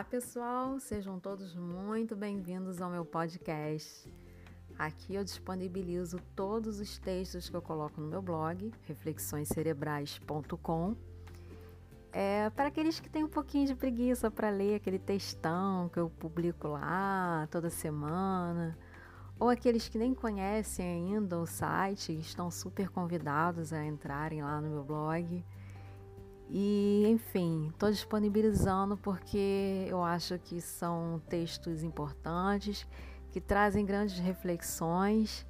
Olá, pessoal, sejam todos muito bem-vindos ao meu podcast. Aqui eu disponibilizo todos os textos que eu coloco no meu blog, reflexõescerebrais.com. É, para aqueles que têm um pouquinho de preguiça para ler aquele textão que eu publico lá toda semana, ou aqueles que nem conhecem ainda o site, estão super convidados a entrarem lá no meu blog. E, enfim, estou disponibilizando porque eu acho que são textos importantes, que trazem grandes reflexões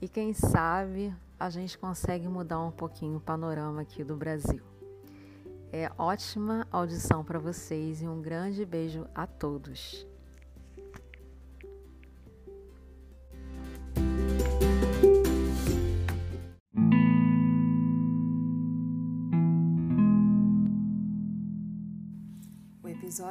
e, quem sabe, a gente consegue mudar um pouquinho o panorama aqui do Brasil. É ótima audição para vocês e um grande beijo a todos.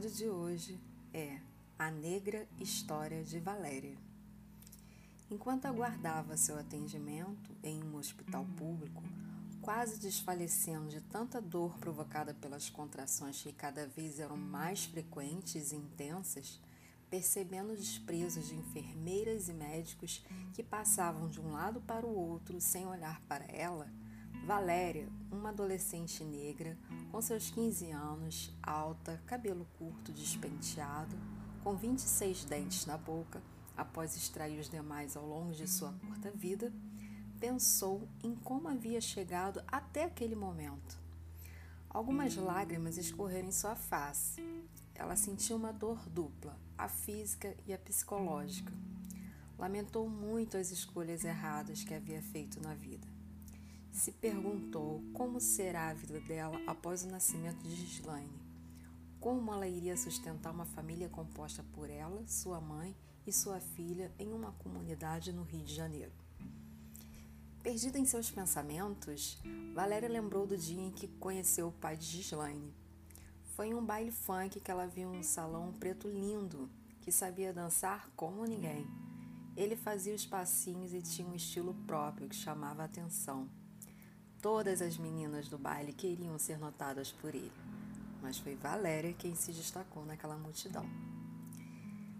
Episódio de hoje é A Negra História de Valéria. Enquanto aguardava seu atendimento em um hospital público, quase desfalecendo de tanta dor provocada pelas contrações que cada vez eram mais frequentes e intensas, percebendo o desprezo de enfermeiras e médicos que passavam de um lado para o outro sem olhar para ela, Valéria, uma adolescente negra, com seus 15 anos, alta, cabelo curto, despenteado, com 26 dentes na boca, após extrair os demais ao longo de sua curta vida, pensou em como havia chegado até aquele momento. Algumas lágrimas escorreram em sua face. Ela sentiu uma dor dupla, a física e a psicológica. Lamentou muito as escolhas erradas que havia feito na vida se perguntou como será a vida dela após o nascimento de Gislaine. Como ela iria sustentar uma família composta por ela, sua mãe e sua filha em uma comunidade no Rio de Janeiro. Perdida em seus pensamentos, Valéria lembrou do dia em que conheceu o pai de Gislaine. Foi em um baile funk que ela viu um salão preto lindo, que sabia dançar como ninguém. Ele fazia os passinhos e tinha um estilo próprio que chamava a atenção. Todas as meninas do baile queriam ser notadas por ele, mas foi Valéria quem se destacou naquela multidão.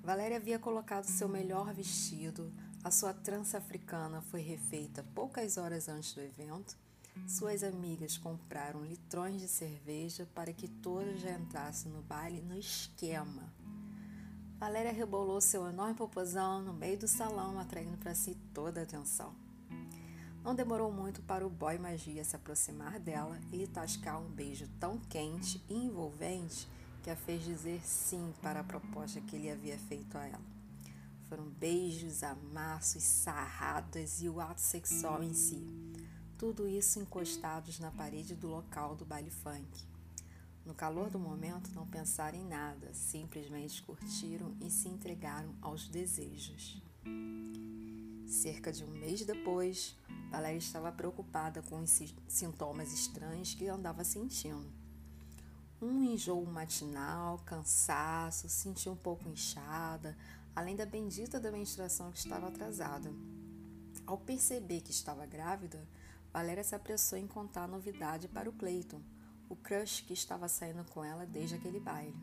Valéria havia colocado seu melhor vestido, a sua trança africana foi refeita poucas horas antes do evento. Suas amigas compraram litrões de cerveja para que todas já entrassem no baile no esquema. Valéria rebolou seu enorme popozão no meio do salão, atraindo para si toda a atenção. Não demorou muito para o boy magia se aproximar dela e lhe tascar um beijo tão quente e envolvente que a fez dizer sim para a proposta que ele havia feito a ela. Foram beijos, amassos, sarradas e o ato sexual em si. Tudo isso encostados na parede do local do baile funk. No calor do momento, não pensaram em nada, simplesmente curtiram e se entregaram aos desejos. Cerca de um mês depois, Valéria estava preocupada com os sintomas estranhos que andava sentindo. Um enjoo matinal, cansaço, sentia um pouco inchada, além da bendita da menstruação que estava atrasada. Ao perceber que estava grávida, Valéria se apressou em contar a novidade para o Cleiton, o crush que estava saindo com ela desde aquele baile.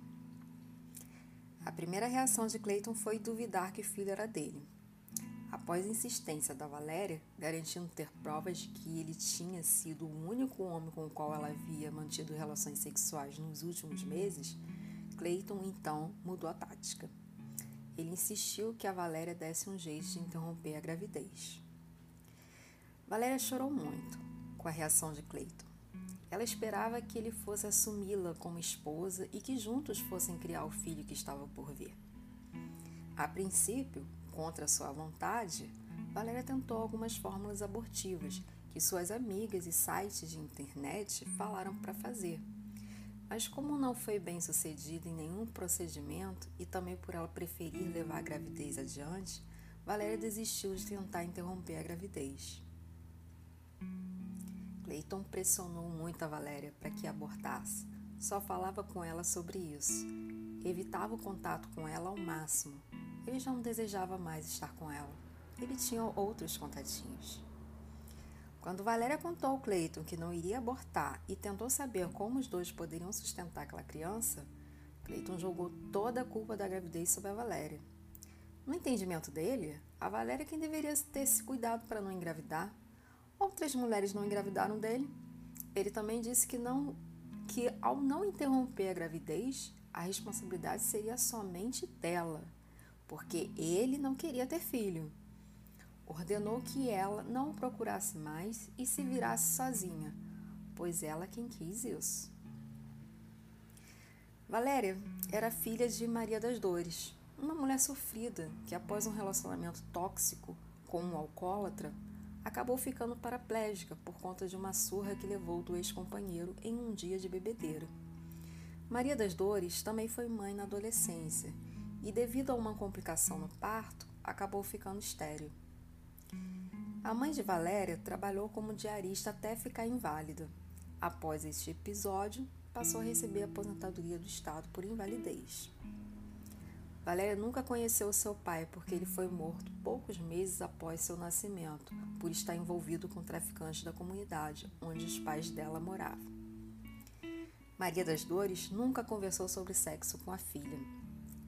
A primeira reação de Cleiton foi duvidar que o filho era dele. Após insistência da Valéria, garantindo ter provas de que ele tinha sido o único homem com o qual ela havia mantido relações sexuais nos últimos meses, Clayton então mudou a tática. Ele insistiu que a Valéria desse um jeito de interromper a gravidez. Valéria chorou muito com a reação de Clayton. Ela esperava que ele fosse assumi-la como esposa e que juntos fossem criar o filho que estava por vir. A princípio, Contra sua vontade, Valéria tentou algumas fórmulas abortivas que suas amigas e sites de internet falaram para fazer. Mas, como não foi bem sucedida em nenhum procedimento e também por ela preferir levar a gravidez adiante, Valéria desistiu de tentar interromper a gravidez. Clayton pressionou muito a Valéria para que abortasse. Só falava com ela sobre isso. Evitava o contato com ela ao máximo ele já não desejava mais estar com ela. Ele tinha outros contatinhos. Quando Valéria contou ao Cleiton que não iria abortar e tentou saber como os dois poderiam sustentar aquela criança, Cleiton jogou toda a culpa da gravidez sobre a Valéria. No entendimento dele, a Valéria é quem deveria ter se cuidado para não engravidar. Outras mulheres não engravidaram dele. Ele também disse que não que ao não interromper a gravidez, a responsabilidade seria somente dela, porque ele não queria ter filho. Ordenou que ela não o procurasse mais e se virasse sozinha, pois ela quem quis isso. Valéria era filha de Maria das Dores, uma mulher sofrida que, após um relacionamento tóxico com um alcoólatra, acabou ficando paraplégica por conta de uma surra que levou do ex-companheiro em um dia de bebedeira. Maria das Dores também foi mãe na adolescência e, devido a uma complicação no parto, acabou ficando estéril. A mãe de Valéria trabalhou como diarista até ficar inválida. Após este episódio, passou a receber a aposentadoria do Estado por invalidez. Valéria nunca conheceu seu pai porque ele foi morto poucos meses após seu nascimento, por estar envolvido com traficantes da comunidade onde os pais dela moravam. Maria das Dores nunca conversou sobre sexo com a filha.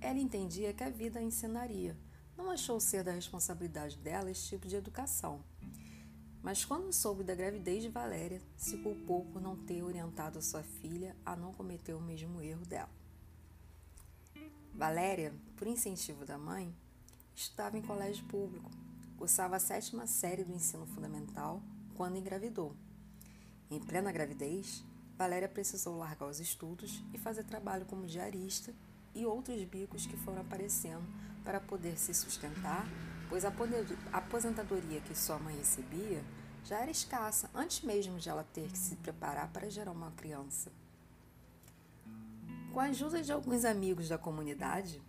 Ela entendia que a vida a ensinaria. Não achou ser da responsabilidade dela esse tipo de educação. Mas quando soube da gravidez de Valéria, se culpou por não ter orientado sua filha a não cometer o mesmo erro dela. Valéria, por incentivo da mãe, estudava em colégio público, cursava a sétima série do ensino fundamental quando engravidou. Em plena gravidez, Valéria precisou largar os estudos e fazer trabalho como diarista e outros bicos que foram aparecendo para poder se sustentar, pois a aposentadoria que sua mãe recebia já era escassa antes mesmo de ela ter que se preparar para gerar uma criança. Com a ajuda de alguns amigos da comunidade,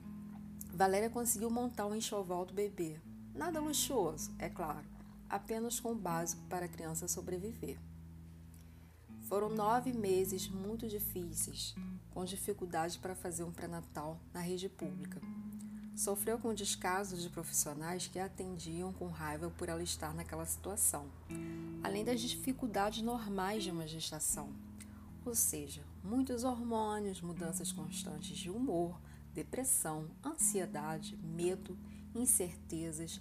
Valéria conseguiu montar um enxoval do bebê. Nada luxuoso, é claro, apenas com o básico para a criança sobreviver. Foram nove meses muito difíceis, com dificuldade para fazer um pré-natal na rede pública. Sofreu com descasos de profissionais que a atendiam com raiva por ela estar naquela situação, além das dificuldades normais de uma gestação ou seja, muitos hormônios, mudanças constantes de humor, depressão, ansiedade, medo, incertezas,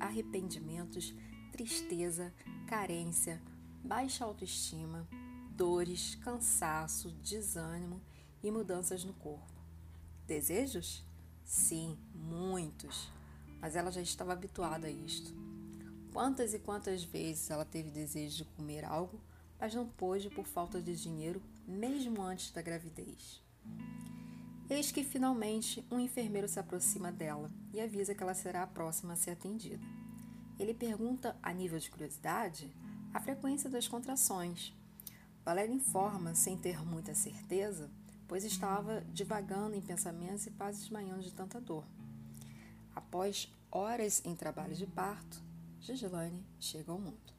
arrependimentos, tristeza, carência, baixa autoestima, dores, cansaço, desânimo e mudanças no corpo. Desejos? Sim, muitos, mas ela já estava habituada a isto. Quantas e quantas vezes ela teve desejo de comer algo mas não pôde por falta de dinheiro, mesmo antes da gravidez. Eis que finalmente um enfermeiro se aproxima dela e avisa que ela será a próxima a ser atendida. Ele pergunta, a nível de curiosidade, a frequência das contrações. Valéria informa, sem ter muita certeza, pois estava divagando em pensamentos e quase desmanhando de tanta dor. Após horas em trabalho de parto, Gislaine chega ao mundo.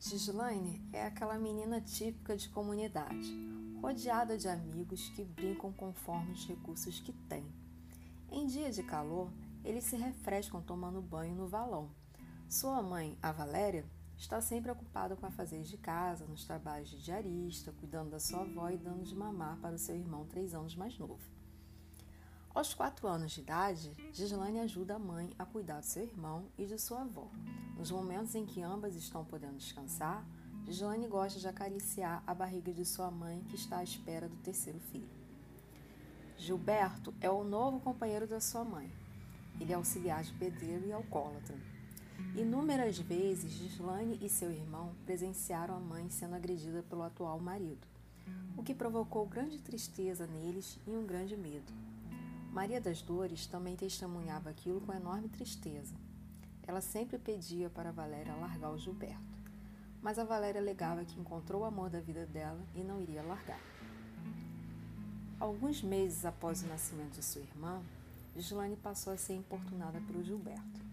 Gislaine é aquela menina típica de comunidade, rodeada de amigos que brincam conforme os recursos que têm. Em dia de calor, eles se refrescam tomando banho no valão. Sua mãe, a Valéria, está sempre ocupada com afazeres de casa, nos trabalhos de diarista, cuidando da sua avó e dando de mamar para o seu irmão três anos mais novo. Aos quatro anos de idade, Gislaine ajuda a mãe a cuidar do seu irmão e de sua avó. Nos momentos em que ambas estão podendo descansar, Gislaine gosta de acariciar a barriga de sua mãe, que está à espera do terceiro filho. Gilberto é o novo companheiro da sua mãe. Ele é auxiliar de pedreiro e alcoólatra. Inúmeras vezes, Gislaine e seu irmão presenciaram a mãe sendo agredida pelo atual marido, o que provocou grande tristeza neles e um grande medo. Maria das Dores também testemunhava aquilo com enorme tristeza. Ela sempre pedia para Valéria largar o Gilberto, mas a Valéria alegava que encontrou o amor da vida dela e não iria largar. Alguns meses após o nascimento de sua irmã, Gislaine passou a ser importunada pelo Gilberto.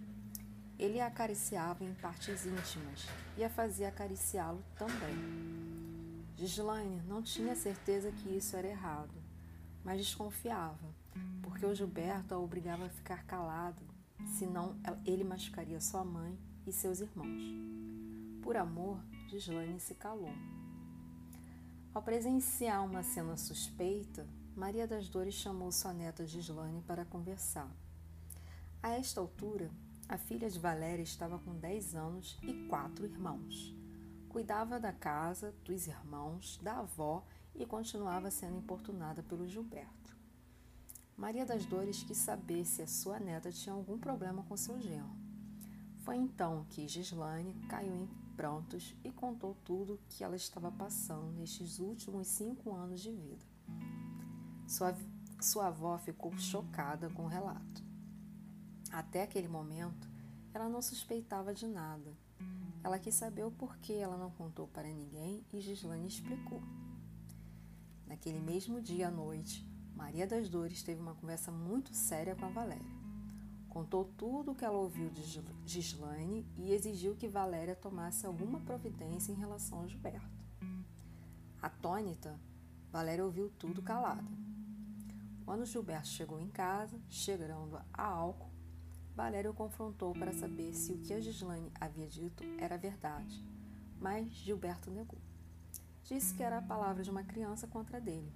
Ele a acariciava em partes íntimas e a fazia acariciá-lo também. Gislaine não tinha certeza que isso era errado, mas desconfiava porque o Gilberto a obrigava a ficar calado, senão ele machucaria sua mãe e seus irmãos. Por amor, Gislaine se calou. Ao presenciar uma cena suspeita, Maria das Dores chamou sua neta Gislane para conversar. A esta altura, a filha de Valéria estava com 10 anos e quatro irmãos. Cuidava da casa, dos irmãos, da avó e continuava sendo importunada pelo Gilberto. Maria das Dores quis saber se a sua neta tinha algum problema com seu genro. Foi então que Gislane caiu em prantos e contou tudo que ela estava passando nestes últimos cinco anos de vida. Sua, sua avó ficou chocada com o relato. Até aquele momento, ela não suspeitava de nada. Ela quis saber o porquê ela não contou para ninguém e Gislane explicou. Naquele mesmo dia à noite, Maria das Dores teve uma conversa muito séria com a Valéria. Contou tudo o que ela ouviu de Gislaine e exigiu que Valéria tomasse alguma providência em relação a Gilberto. Atônita, Valéria ouviu tudo calada. Quando Gilberto chegou em casa, chegando a álcool, Valéria o confrontou para saber se o que a Gislaine havia dito era verdade, mas Gilberto negou. Disse que era a palavra de uma criança contra dele.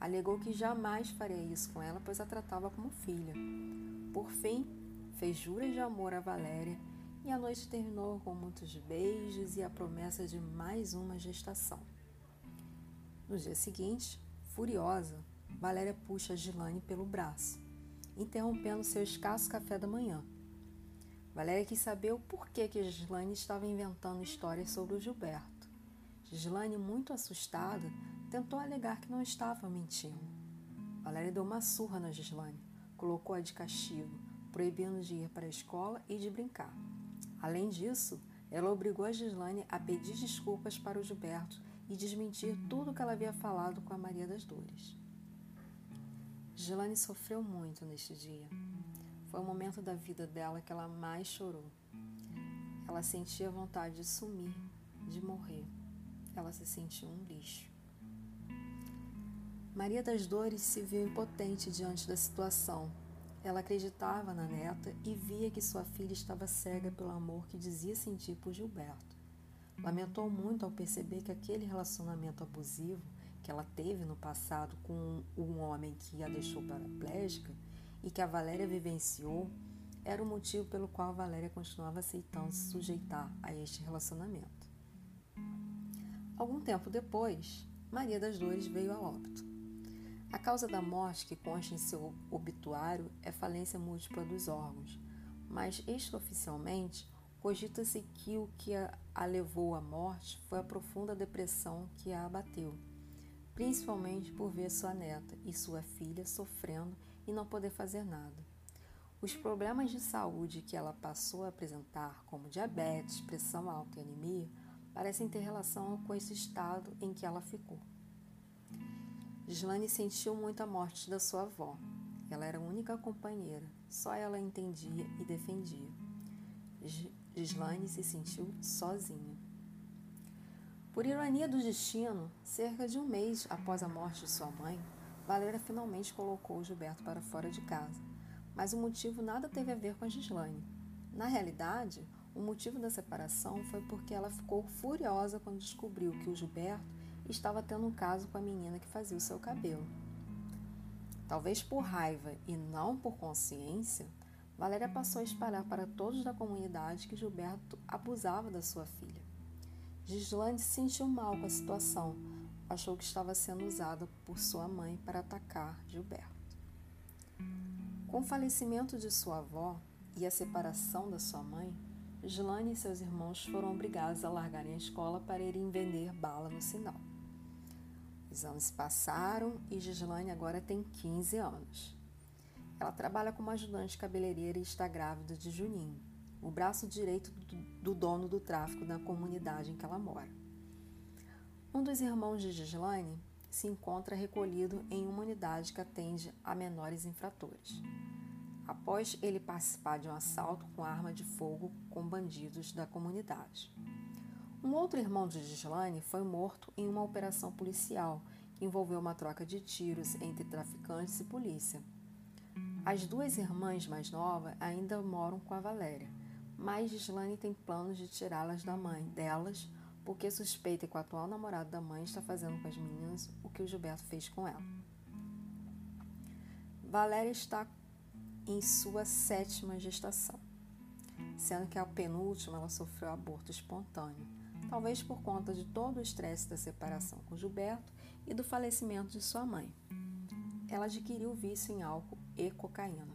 Alegou que jamais faria isso com ela, pois a tratava como filha. Por fim, fez juras de amor a Valéria e a noite terminou com muitos beijos e a promessa de mais uma gestação. No dia seguinte, furiosa, Valéria puxa Gilane pelo braço, interrompendo seu escasso café da manhã. Valéria quis saber o porquê que Gislane estava inventando histórias sobre o Gilberto. Gislane, muito assustada, tentou alegar que não estava mentindo. Valéria deu uma surra na Gislane, colocou-a de castigo, proibindo de ir para a escola e de brincar. Além disso, ela obrigou a Gislane a pedir desculpas para o Gilberto e desmentir tudo o que ela havia falado com a Maria das Dores. Gilane sofreu muito neste dia. Foi o momento da vida dela que ela mais chorou. Ela sentia vontade de sumir, de morrer. Ela se sentiu um lixo. Maria das Dores se viu impotente diante da situação. Ela acreditava na neta e via que sua filha estava cega pelo amor que dizia sentir por Gilberto. Lamentou muito ao perceber que aquele relacionamento abusivo que ela teve no passado com um homem que a deixou paraplégica e que a Valéria vivenciou, era o motivo pelo qual a Valéria continuava aceitando se sujeitar a este relacionamento. Algum tempo depois, Maria das Dores veio a óbito. A causa da morte que consta em seu obituário é falência múltipla dos órgãos, mas extraoficialmente cogita-se que o que a levou à morte foi a profunda depressão que a abateu principalmente por ver sua neta e sua filha sofrendo e não poder fazer nada. Os problemas de saúde que ela passou a apresentar, como diabetes, pressão alta e anemia, parecem ter relação com esse estado em que ela ficou. Gislane sentiu muito a morte da sua avó. Ela era a única companheira, só ela entendia e defendia. Gislane se sentiu sozinha. Por ironia do destino, cerca de um mês após a morte de sua mãe, Valéria finalmente colocou Gilberto para fora de casa. Mas o motivo nada teve a ver com a Gislaine. Na realidade, o motivo da separação foi porque ela ficou furiosa quando descobriu que o Gilberto estava tendo um caso com a menina que fazia o seu cabelo. Talvez por raiva e não por consciência, Valéria passou a espalhar para todos da comunidade que Gilberto abusava da sua filha. Gislane se sentiu mal com a situação, achou que estava sendo usada por sua mãe para atacar Gilberto. Com o falecimento de sua avó e a separação da sua mãe, Gislane e seus irmãos foram obrigados a largarem a escola para irem vender bala no sinal. Os anos se passaram e Gislane agora tem 15 anos. Ela trabalha como ajudante cabeleireira e está grávida de Juninho o braço direito do dono do tráfico na comunidade em que ela mora. Um dos irmãos de Gislaine se encontra recolhido em uma unidade que atende a menores infratores. Após ele participar de um assalto com arma de fogo com bandidos da comunidade. Um outro irmão de Gislaine foi morto em uma operação policial que envolveu uma troca de tiros entre traficantes e polícia. As duas irmãs mais novas ainda moram com a Valéria mas Gislane tem planos de tirá-las da mãe delas porque suspeita que o atual namorado da mãe está fazendo com as meninas o que o Gilberto fez com ela. Valéria está em sua sétima gestação, sendo que a penúltima ela sofreu aborto espontâneo, talvez por conta de todo o estresse da separação com Gilberto e do falecimento de sua mãe. Ela adquiriu vício em álcool e cocaína.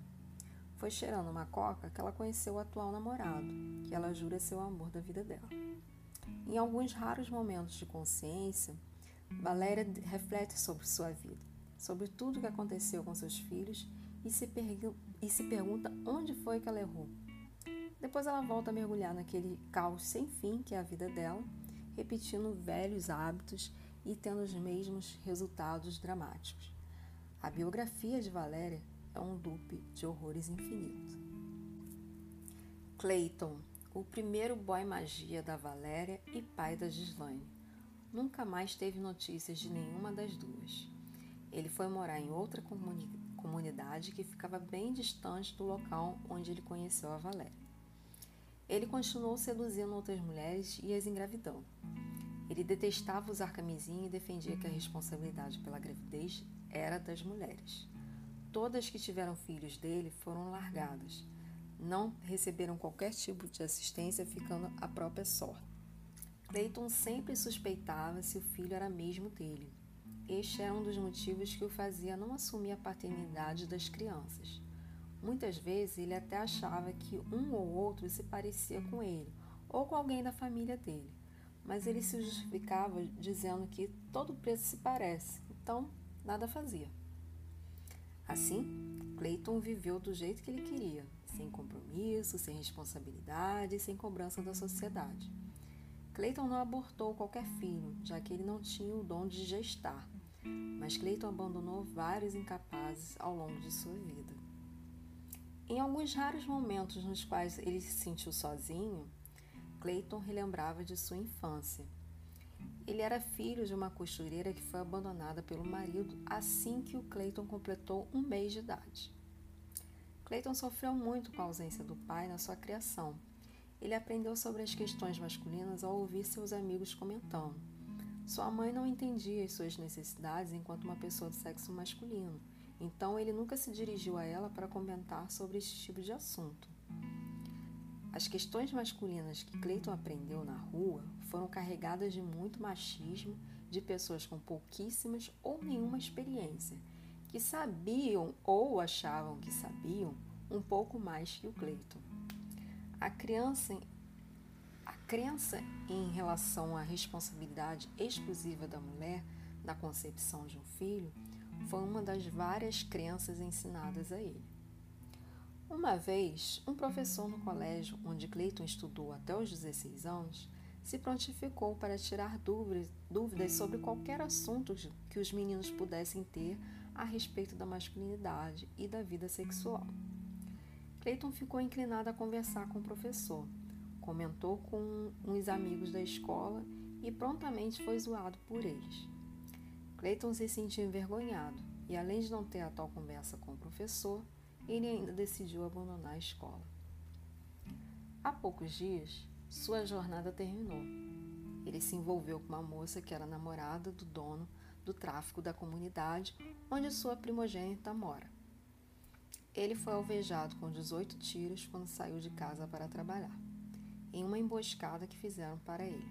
Foi cheirando uma coca que ela conheceu o atual namorado, que ela jura ser o amor da vida dela. Em alguns raros momentos de consciência, Valéria reflete sobre sua vida, sobre tudo o que aconteceu com seus filhos e se, e se pergunta onde foi que ela errou. Depois ela volta a mergulhar naquele caos sem fim que é a vida dela, repetindo velhos hábitos e tendo os mesmos resultados dramáticos. A biografia de Valéria é um loop de horrores infinito. Clayton o primeiro boy magia da Valéria e pai da Gislaine. Nunca mais teve notícias de nenhuma das duas. Ele foi morar em outra comuni comunidade que ficava bem distante do local onde ele conheceu a Valéria. Ele continuou seduzindo outras mulheres e as engravidando. Ele detestava usar camisinha e defendia que a responsabilidade pela gravidez era das mulheres. Todas que tiveram filhos dele foram largadas não receberam qualquer tipo de assistência, ficando a própria sorte. Clayton sempre suspeitava se o filho era mesmo dele. Este era um dos motivos que o fazia não assumir a paternidade das crianças. Muitas vezes ele até achava que um ou outro se parecia com ele, ou com alguém da família dele, mas ele se justificava dizendo que todo preto se parece, então nada fazia. Assim, Clayton viveu do jeito que ele queria, sem compromisso, sem responsabilidade sem cobrança da sociedade. Clayton não abortou qualquer filho, já que ele não tinha o dom de gestar, mas Clayton abandonou vários incapazes ao longo de sua vida. Em alguns raros momentos nos quais ele se sentiu sozinho, Clayton relembrava de sua infância. Ele era filho de uma costureira que foi abandonada pelo marido assim que o Clayton completou um mês de idade. Clayton sofreu muito com a ausência do pai na sua criação. Ele aprendeu sobre as questões masculinas ao ouvir seus amigos comentando. Sua mãe não entendia as suas necessidades enquanto uma pessoa do sexo masculino, então ele nunca se dirigiu a ela para comentar sobre esse tipo de assunto. As questões masculinas que Clayton aprendeu na rua foram carregadas de muito machismo de pessoas com pouquíssimas ou nenhuma experiência que sabiam ou achavam que sabiam um pouco mais que o Cleiton. A criança a crença em relação à responsabilidade exclusiva da mulher na concepção de um filho foi uma das várias crenças ensinadas a ele. Uma vez, um professor no colégio onde Clayton estudou até os 16 anos se prontificou para tirar dúvidas sobre qualquer assunto que os meninos pudessem ter a respeito da masculinidade e da vida sexual. Clayton ficou inclinado a conversar com o professor, comentou com uns amigos da escola e prontamente foi zoado por eles. Clayton se sentiu envergonhado e, além de não ter a tal conversa com o professor, ele ainda decidiu abandonar a escola. Há poucos dias, sua jornada terminou. Ele se envolveu com uma moça que era namorada do dono do tráfico da comunidade onde sua primogênita mora. Ele foi alvejado com 18 tiros quando saiu de casa para trabalhar, em uma emboscada que fizeram para ele.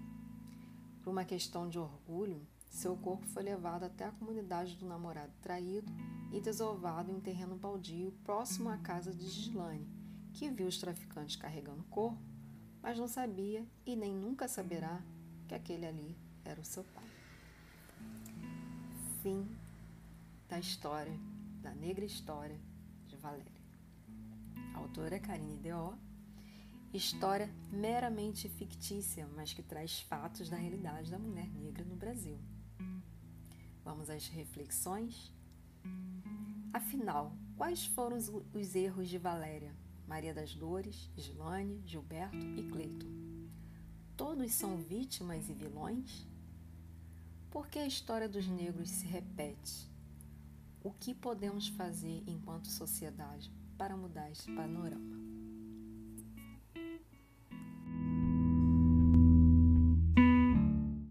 Por uma questão de orgulho, seu corpo foi levado até a comunidade do namorado traído e desovado em terreno baldio próximo à casa de Gislane, que viu os traficantes carregando o corpo, mas não sabia e nem nunca saberá que aquele ali era o seu pai fim da história, da negra história de Valéria. A autora Karine Deó, história meramente fictícia, mas que traz fatos da realidade da mulher negra no Brasil. Vamos às reflexões? Afinal, quais foram os, os erros de Valéria, Maria das Dores, Gilane, Gilberto e Cleiton? Todos são vítimas e vilões? Por que a história dos negros se repete? O que podemos fazer enquanto sociedade para mudar esse panorama?